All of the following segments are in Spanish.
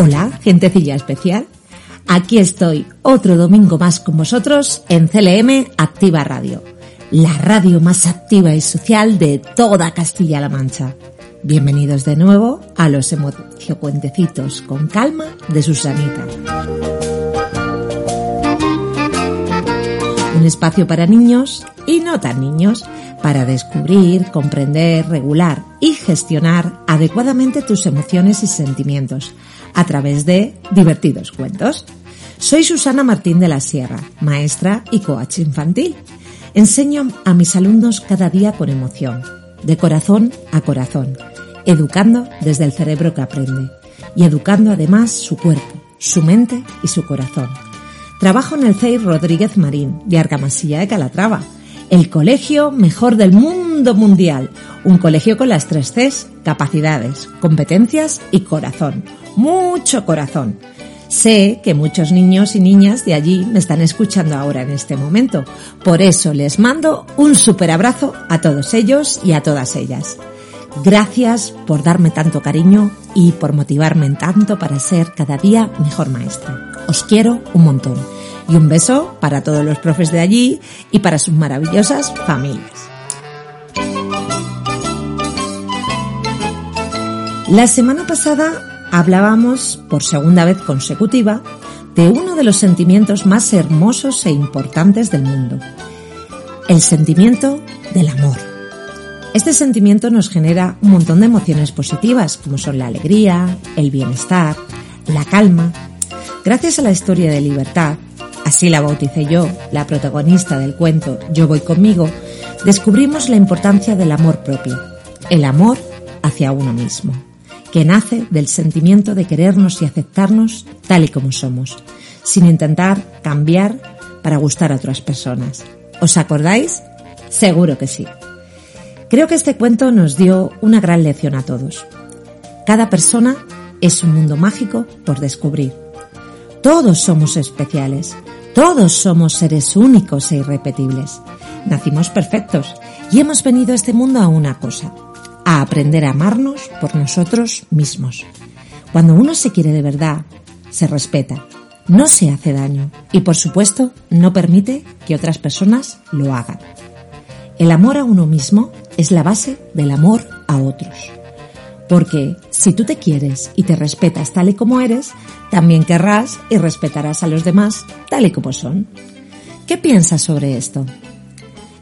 Hola, gentecilla especial. Aquí estoy otro domingo más con vosotros en CLM Activa Radio, la radio más activa y social de toda Castilla-La Mancha. Bienvenidos de nuevo a los emociocuentecitos con calma de Susanita. Un espacio para niños y no tan niños para descubrir, comprender, regular y gestionar adecuadamente tus emociones y sentimientos a través de divertidos cuentos. Soy Susana Martín de la Sierra, maestra y coach infantil. Enseño a mis alumnos cada día con emoción, de corazón a corazón, educando desde el cerebro que aprende y educando además su cuerpo, su mente y su corazón. Trabajo en el CEI Rodríguez Marín de Argamasilla de Calatrava, el colegio mejor del mundo mundial, un colegio con las tres Cs, capacidades, competencias y corazón mucho corazón. Sé que muchos niños y niñas de allí me están escuchando ahora en este momento. Por eso les mando un super abrazo a todos ellos y a todas ellas. Gracias por darme tanto cariño y por motivarme tanto para ser cada día mejor maestra. Os quiero un montón. Y un beso para todos los profes de allí y para sus maravillosas familias. La semana pasada hablábamos por segunda vez consecutiva de uno de los sentimientos más hermosos e importantes del mundo, el sentimiento del amor. Este sentimiento nos genera un montón de emociones positivas, como son la alegría, el bienestar, la calma. Gracias a la historia de libertad, así la bauticé yo, la protagonista del cuento Yo voy conmigo, descubrimos la importancia del amor propio, el amor hacia uno mismo que nace del sentimiento de querernos y aceptarnos tal y como somos, sin intentar cambiar para gustar a otras personas. ¿Os acordáis? Seguro que sí. Creo que este cuento nos dio una gran lección a todos. Cada persona es un mundo mágico por descubrir. Todos somos especiales, todos somos seres únicos e irrepetibles. Nacimos perfectos y hemos venido a este mundo a una cosa, a aprender a amarnos por nosotros mismos. Cuando uno se quiere de verdad, se respeta, no se hace daño y por supuesto no permite que otras personas lo hagan. El amor a uno mismo es la base del amor a otros. Porque si tú te quieres y te respetas tal y como eres, también querrás y respetarás a los demás tal y como son. ¿Qué piensas sobre esto?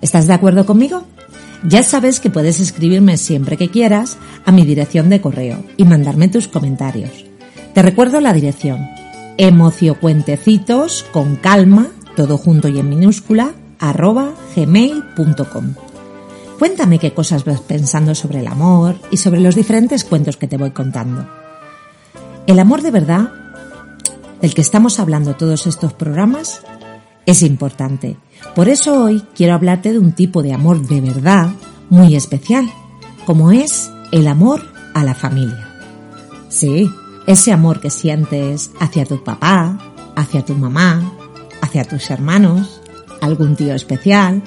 ¿Estás de acuerdo conmigo? Ya sabes que puedes escribirme siempre que quieras a mi dirección de correo y mandarme tus comentarios. Te recuerdo la dirección emociocuentecitos con calma, todo junto y en minúscula, arroba gmail.com. Cuéntame qué cosas vas pensando sobre el amor y sobre los diferentes cuentos que te voy contando. El amor de verdad, del que estamos hablando todos estos programas, es importante por eso hoy quiero hablarte de un tipo de amor de verdad muy especial, como es el amor a la familia. Sí, ese amor que sientes hacia tu papá, hacia tu mamá, hacia tus hermanos, algún tío especial.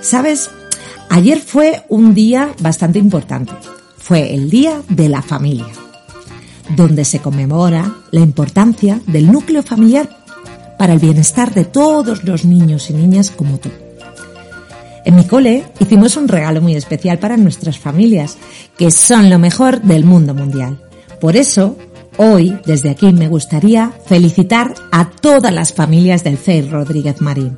Sabes, ayer fue un día bastante importante. Fue el Día de la Familia, donde se conmemora la importancia del núcleo familiar para el bienestar de todos los niños y niñas como tú. En mi cole hicimos un regalo muy especial para nuestras familias, que son lo mejor del mundo mundial. Por eso, hoy, desde aquí, me gustaría felicitar a todas las familias del CEI Rodríguez Marín,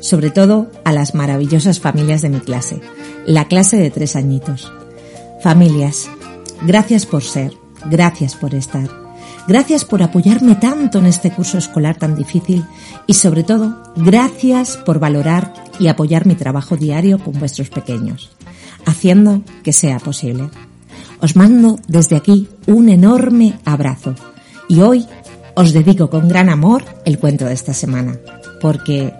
sobre todo a las maravillosas familias de mi clase, la clase de tres añitos. Familias, gracias por ser, gracias por estar. Gracias por apoyarme tanto en este curso escolar tan difícil y sobre todo, gracias por valorar y apoyar mi trabajo diario con vuestros pequeños, haciendo que sea posible. Os mando desde aquí un enorme abrazo y hoy os dedico con gran amor el cuento de esta semana, porque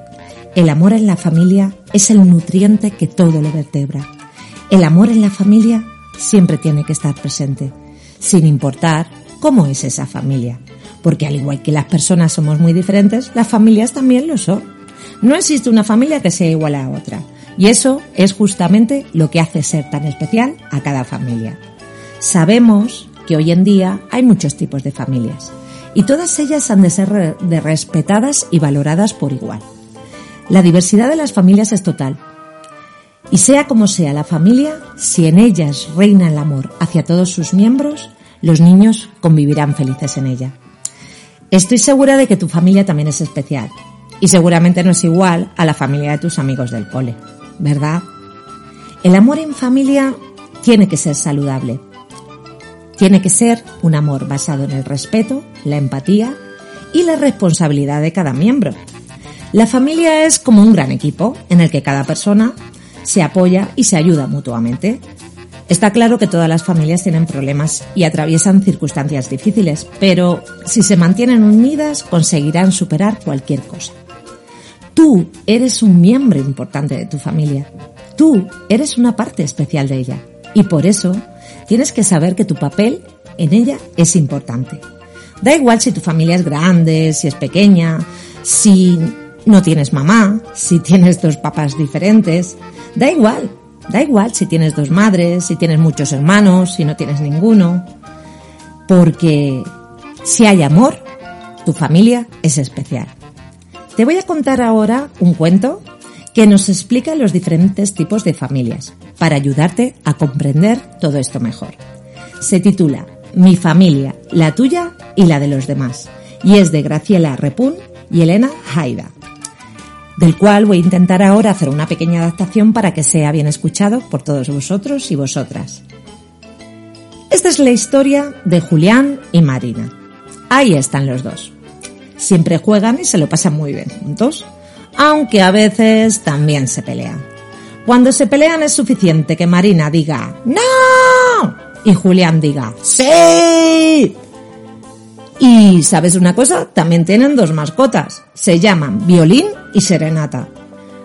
el amor en la familia es el nutriente que todo lo vertebra. El amor en la familia siempre tiene que estar presente, sin importar cómo es esa familia. Porque al igual que las personas somos muy diferentes, las familias también lo son. No existe una familia que sea igual a otra. Y eso es justamente lo que hace ser tan especial a cada familia. Sabemos porque hoy en día hay muchos tipos de familias y todas ellas han de ser respetadas y valoradas por igual. La diversidad de las familias es total. Y sea como sea la familia, si en ellas reina el amor hacia todos sus miembros, los niños convivirán felices en ella. Estoy segura de que tu familia también es especial y seguramente no es igual a la familia de tus amigos del cole, ¿verdad? El amor en familia tiene que ser saludable. Tiene que ser un amor basado en el respeto, la empatía y la responsabilidad de cada miembro. La familia es como un gran equipo en el que cada persona se apoya y se ayuda mutuamente. Está claro que todas las familias tienen problemas y atraviesan circunstancias difíciles, pero si se mantienen unidas conseguirán superar cualquier cosa. Tú eres un miembro importante de tu familia. Tú eres una parte especial de ella. Y por eso tienes que saber que tu papel en ella es importante. Da igual si tu familia es grande, si es pequeña, si no tienes mamá, si tienes dos papás diferentes. Da igual, da igual si tienes dos madres, si tienes muchos hermanos, si no tienes ninguno. Porque si hay amor, tu familia es especial. Te voy a contar ahora un cuento que nos explica los diferentes tipos de familias para ayudarte a comprender todo esto mejor. Se titula Mi familia, la tuya y la de los demás y es de Graciela Repun y Elena Haida, del cual voy a intentar ahora hacer una pequeña adaptación para que sea bien escuchado por todos vosotros y vosotras. Esta es la historia de Julián y Marina. Ahí están los dos. Siempre juegan y se lo pasan muy bien juntos aunque a veces también se pelean. Cuando se pelean es suficiente que Marina diga ¡No! y Julián diga ¡Sí! Y sabes una cosa, también tienen dos mascotas. Se llaman Violín y Serenata.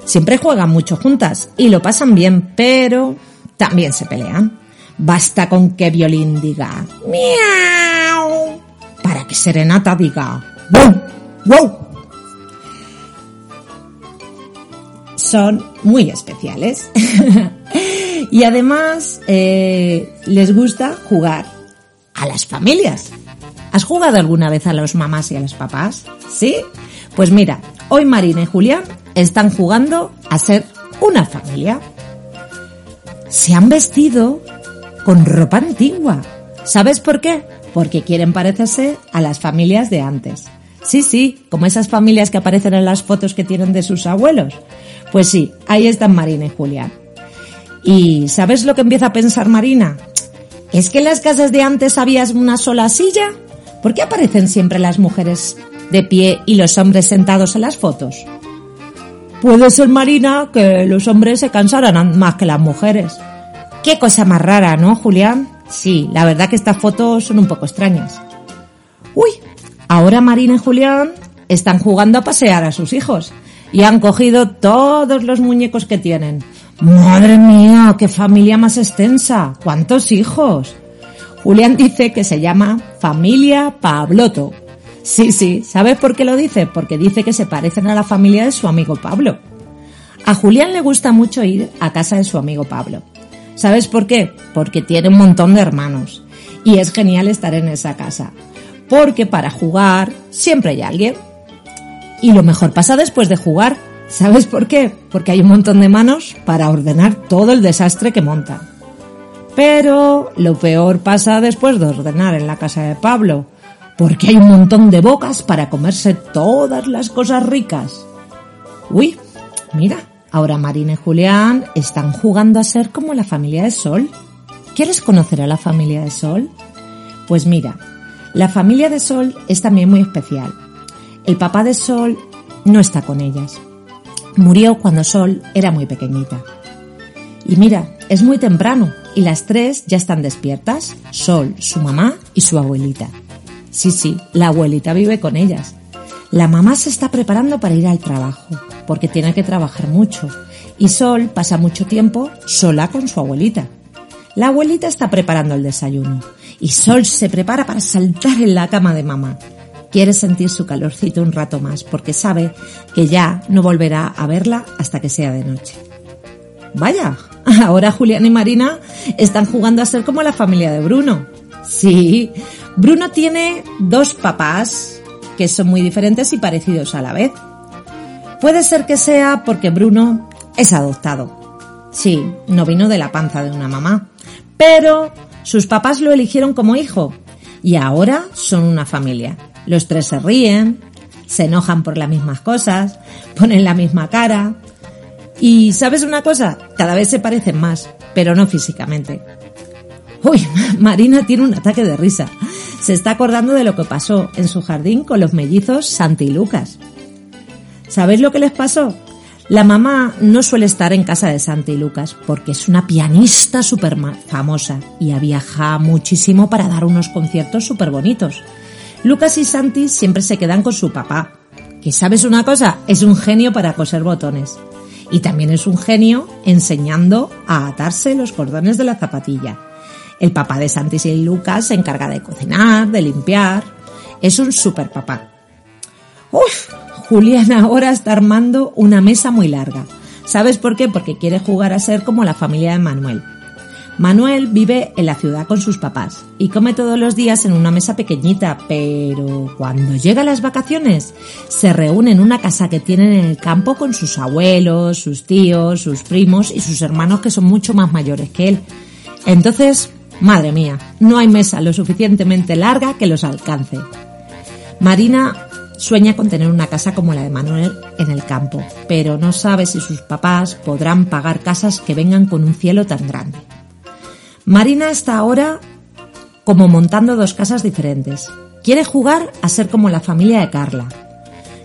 Siempre juegan mucho juntas y lo pasan bien, pero también se pelean. Basta con que Violín diga miau para que Serenata diga wow, wow son muy especiales. y además eh, les gusta jugar a las familias. ¿Has jugado alguna vez a los mamás y a los papás? ¿Sí? Pues mira, hoy Marina y Julián están jugando a ser una familia. Se han vestido con ropa antigua. ¿Sabes por qué? Porque quieren parecerse a las familias de antes. Sí, sí, como esas familias que aparecen en las fotos que tienen de sus abuelos. Pues sí, ahí están Marina y Julián. ¿Y sabes lo que empieza a pensar Marina? ¿Es que en las casas de antes había una sola silla? ¿Por qué aparecen siempre las mujeres de pie y los hombres sentados en las fotos? Puede ser, Marina, que los hombres se cansaran más que las mujeres. Qué cosa más rara, ¿no, Julián? Sí, la verdad que estas fotos son un poco extrañas. Uy, ahora Marina y Julián están jugando a pasear a sus hijos y han cogido todos los muñecos que tienen. Madre mía, qué familia más extensa. ¿Cuántos hijos? Julián dice que se llama familia Pabloto. Sí, sí, ¿sabes por qué lo dice? Porque dice que se parecen a la familia de su amigo Pablo. A Julián le gusta mucho ir a casa de su amigo Pablo. ¿Sabes por qué? Porque tiene un montón de hermanos. Y es genial estar en esa casa. Porque para jugar siempre hay alguien. Y lo mejor pasa después de jugar. ¿Sabes por qué? Porque hay un montón de manos para ordenar todo el desastre que montan. Pero lo peor pasa después de ordenar en la casa de Pablo, porque hay un montón de bocas para comerse todas las cosas ricas. Uy, mira, ahora Marina y Julián están jugando a ser como la familia de Sol. ¿Quieres conocer a la familia de Sol? Pues mira, la familia de Sol es también muy especial el papá de Sol no está con ellas. Murió cuando Sol era muy pequeñita. Y mira, es muy temprano y las tres ya están despiertas. Sol, su mamá y su abuelita. Sí, sí, la abuelita vive con ellas. La mamá se está preparando para ir al trabajo, porque tiene que trabajar mucho. Y Sol pasa mucho tiempo sola con su abuelita. La abuelita está preparando el desayuno. Y Sol se prepara para saltar en la cama de mamá. Quiere sentir su calorcito un rato más porque sabe que ya no volverá a verla hasta que sea de noche. Vaya, ahora Julián y Marina están jugando a ser como la familia de Bruno. Sí, Bruno tiene dos papás que son muy diferentes y parecidos a la vez. Puede ser que sea porque Bruno es adoptado. Sí, no vino de la panza de una mamá, pero sus papás lo eligieron como hijo y ahora son una familia. Los tres se ríen, se enojan por las mismas cosas, ponen la misma cara. Y sabes una cosa, cada vez se parecen más, pero no físicamente. Uy, Marina tiene un ataque de risa. Se está acordando de lo que pasó en su jardín con los mellizos Santi y Lucas. ¿Sabéis lo que les pasó? La mamá no suele estar en casa de Santi y Lucas porque es una pianista súper famosa y ha viajado muchísimo para dar unos conciertos súper bonitos. Lucas y Santi siempre se quedan con su papá, que sabes una cosa, es un genio para coser botones. Y también es un genio enseñando a atarse los cordones de la zapatilla. El papá de Santi y Lucas se encarga de cocinar, de limpiar. Es un super papá. Uf, Julián ahora está armando una mesa muy larga. ¿Sabes por qué? Porque quiere jugar a ser como la familia de Manuel. Manuel vive en la ciudad con sus papás y come todos los días en una mesa pequeñita, pero cuando llega las vacaciones se reúne en una casa que tienen en el campo con sus abuelos, sus tíos, sus primos y sus hermanos que son mucho más mayores que él. Entonces, madre mía, no hay mesa lo suficientemente larga que los alcance. Marina Sueña con tener una casa como la de Manuel en el campo, pero no sabe si sus papás podrán pagar casas que vengan con un cielo tan grande. Marina está ahora como montando dos casas diferentes. Quiere jugar a ser como la familia de Carla.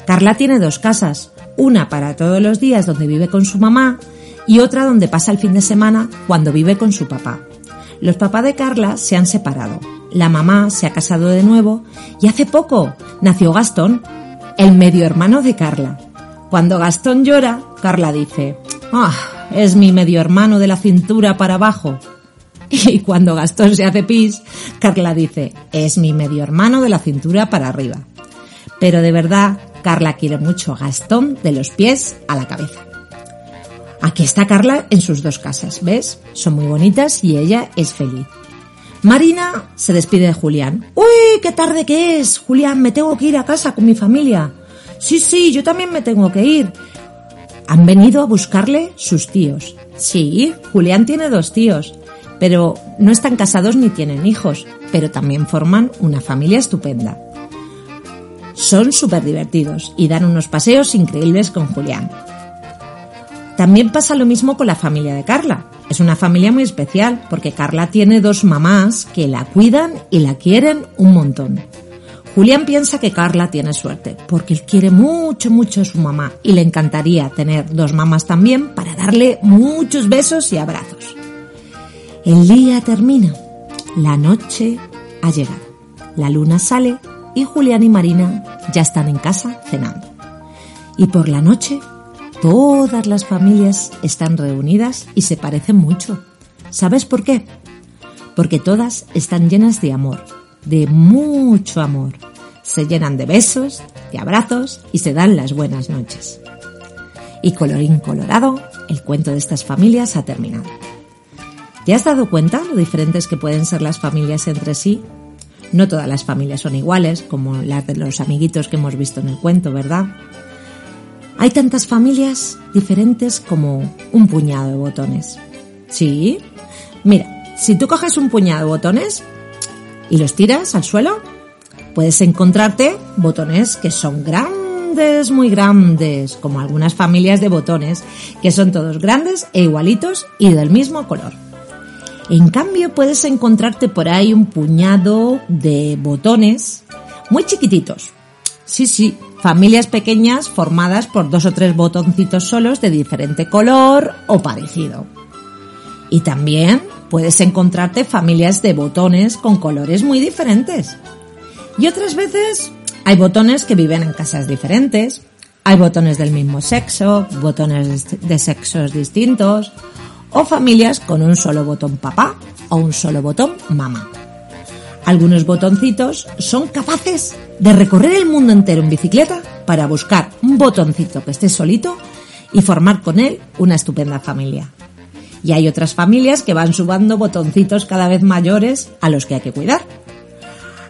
Carla tiene dos casas, una para todos los días donde vive con su mamá y otra donde pasa el fin de semana cuando vive con su papá. Los papás de Carla se han separado. La mamá se ha casado de nuevo y hace poco nació Gastón, el medio hermano de Carla. Cuando Gastón llora, Carla dice, ah, es mi medio hermano de la cintura para abajo. Y cuando Gastón se hace pis, Carla dice, es mi medio hermano de la cintura para arriba. Pero de verdad, Carla quiere mucho a Gastón de los pies a la cabeza. Aquí está Carla en sus dos casas, ¿ves? Son muy bonitas y ella es feliz. Marina se despide de Julián. ¡Uy, qué tarde que es! Julián, me tengo que ir a casa con mi familia. Sí, sí, yo también me tengo que ir. Han venido a buscarle sus tíos. Sí, Julián tiene dos tíos, pero no están casados ni tienen hijos, pero también forman una familia estupenda. Son súper divertidos y dan unos paseos increíbles con Julián. También pasa lo mismo con la familia de Carla. Es una familia muy especial porque Carla tiene dos mamás que la cuidan y la quieren un montón. Julián piensa que Carla tiene suerte porque él quiere mucho, mucho a su mamá y le encantaría tener dos mamás también para darle muchos besos y abrazos. El día termina, la noche ha llegado, la luna sale y Julián y Marina ya están en casa cenando. Y por la noche Todas las familias están reunidas y se parecen mucho. ¿Sabes por qué? Porque todas están llenas de amor, de mucho amor. Se llenan de besos, de abrazos y se dan las buenas noches. Y colorín colorado, el cuento de estas familias ha terminado. ¿Te has dado cuenta lo diferentes que pueden ser las familias entre sí? No todas las familias son iguales, como las de los amiguitos que hemos visto en el cuento, ¿verdad? Hay tantas familias diferentes como un puñado de botones. ¿Sí? Mira, si tú coges un puñado de botones y los tiras al suelo, puedes encontrarte botones que son grandes, muy grandes, como algunas familias de botones, que son todos grandes e igualitos y del mismo color. En cambio, puedes encontrarte por ahí un puñado de botones muy chiquititos. Sí, sí, Familias pequeñas formadas por dos o tres botoncitos solos de diferente color o parecido. Y también puedes encontrarte familias de botones con colores muy diferentes. Y otras veces hay botones que viven en casas diferentes, hay botones del mismo sexo, botones de sexos distintos, o familias con un solo botón papá o un solo botón mamá. Algunos botoncitos son capaces de recorrer el mundo entero en bicicleta para buscar un botoncito que esté solito y formar con él una estupenda familia. Y hay otras familias que van subando botoncitos cada vez mayores a los que hay que cuidar.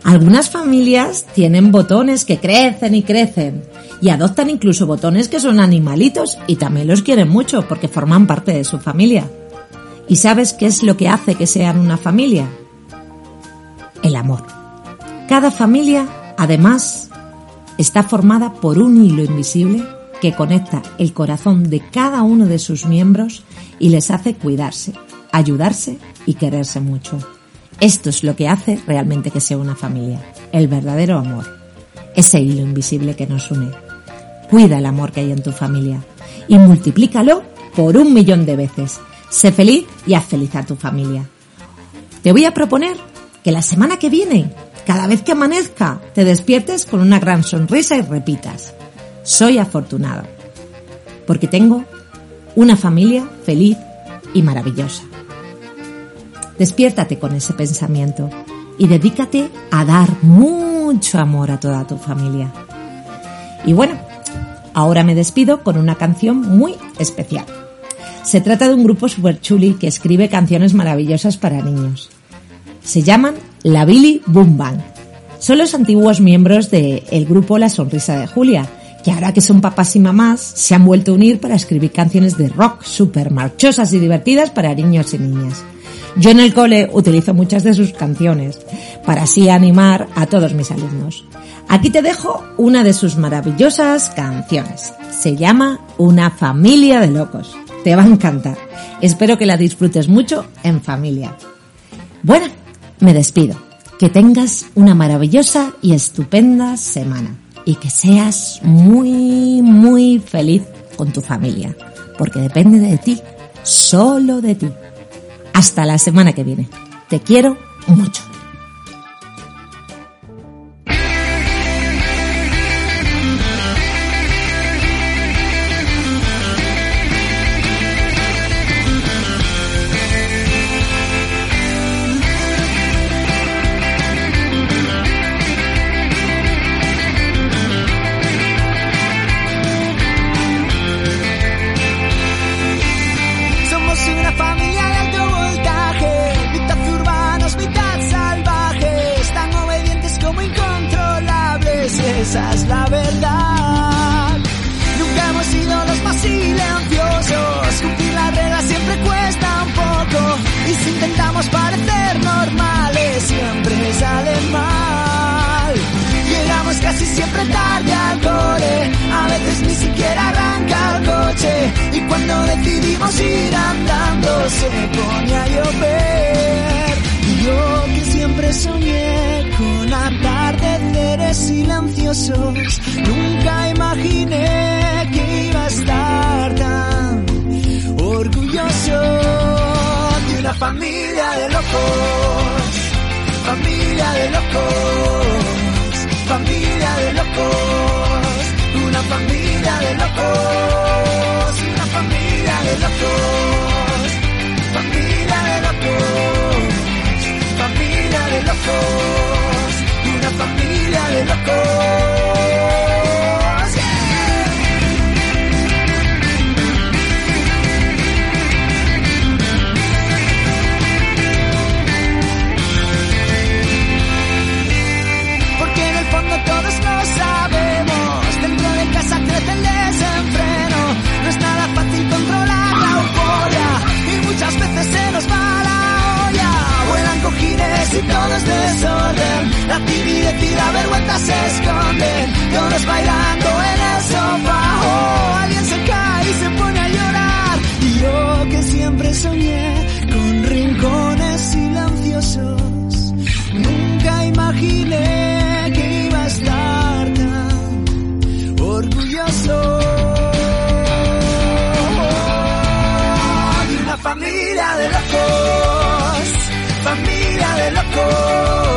Algunas familias tienen botones que crecen y crecen y adoptan incluso botones que son animalitos y también los quieren mucho porque forman parte de su familia. ¿Y sabes qué es lo que hace que sean una familia? El amor. Cada familia, además, está formada por un hilo invisible que conecta el corazón de cada uno de sus miembros y les hace cuidarse, ayudarse y quererse mucho. Esto es lo que hace realmente que sea una familia, el verdadero amor, ese hilo invisible que nos une. Cuida el amor que hay en tu familia y multiplícalo por un millón de veces. Sé feliz y haz feliz a tu familia. Te voy a proponer que la semana que viene, cada vez que amanezca, te despiertes con una gran sonrisa y repitas, soy afortunado, porque tengo una familia feliz y maravillosa. Despiértate con ese pensamiento y dedícate a dar mucho amor a toda tu familia. Y bueno, ahora me despido con una canción muy especial. Se trata de un grupo super chuli que escribe canciones maravillosas para niños. Se llaman La Billy Boom Bang. Son los antiguos miembros del grupo La Sonrisa de Julia, que ahora que son papás y mamás se han vuelto a unir para escribir canciones de rock super marchosas y divertidas para niños y niñas. Yo en el cole utilizo muchas de sus canciones para así animar a todos mis alumnos. Aquí te dejo una de sus maravillosas canciones. Se llama Una familia de locos. Te va a encantar. Espero que la disfrutes mucho en familia. Bueno, me despido. Que tengas una maravillosa y estupenda semana y que seas muy, muy feliz con tu familia, porque depende de ti, solo de ti. Hasta la semana que viene. Te quiero mucho. Cuando decidimos ir andando, se pone a llover. Y yo que siempre soñé con atardeceres silenciosos, nunca imaginé que iba a estar tan orgulloso de una familia de locos, familia de locos, familia de locos, una familia de locos, de locos, familia de locos, familia de locos, una familia de locos. timidez y la vergüenza se esconden. Todos bailando en el sofá. Oh, alguien se cae y se pone a llorar. Y yo que siempre soñé con rincones silenciosos. Nunca imaginé que iba a estar tan orgulloso. Oh, de una familia de locos, familia de locos.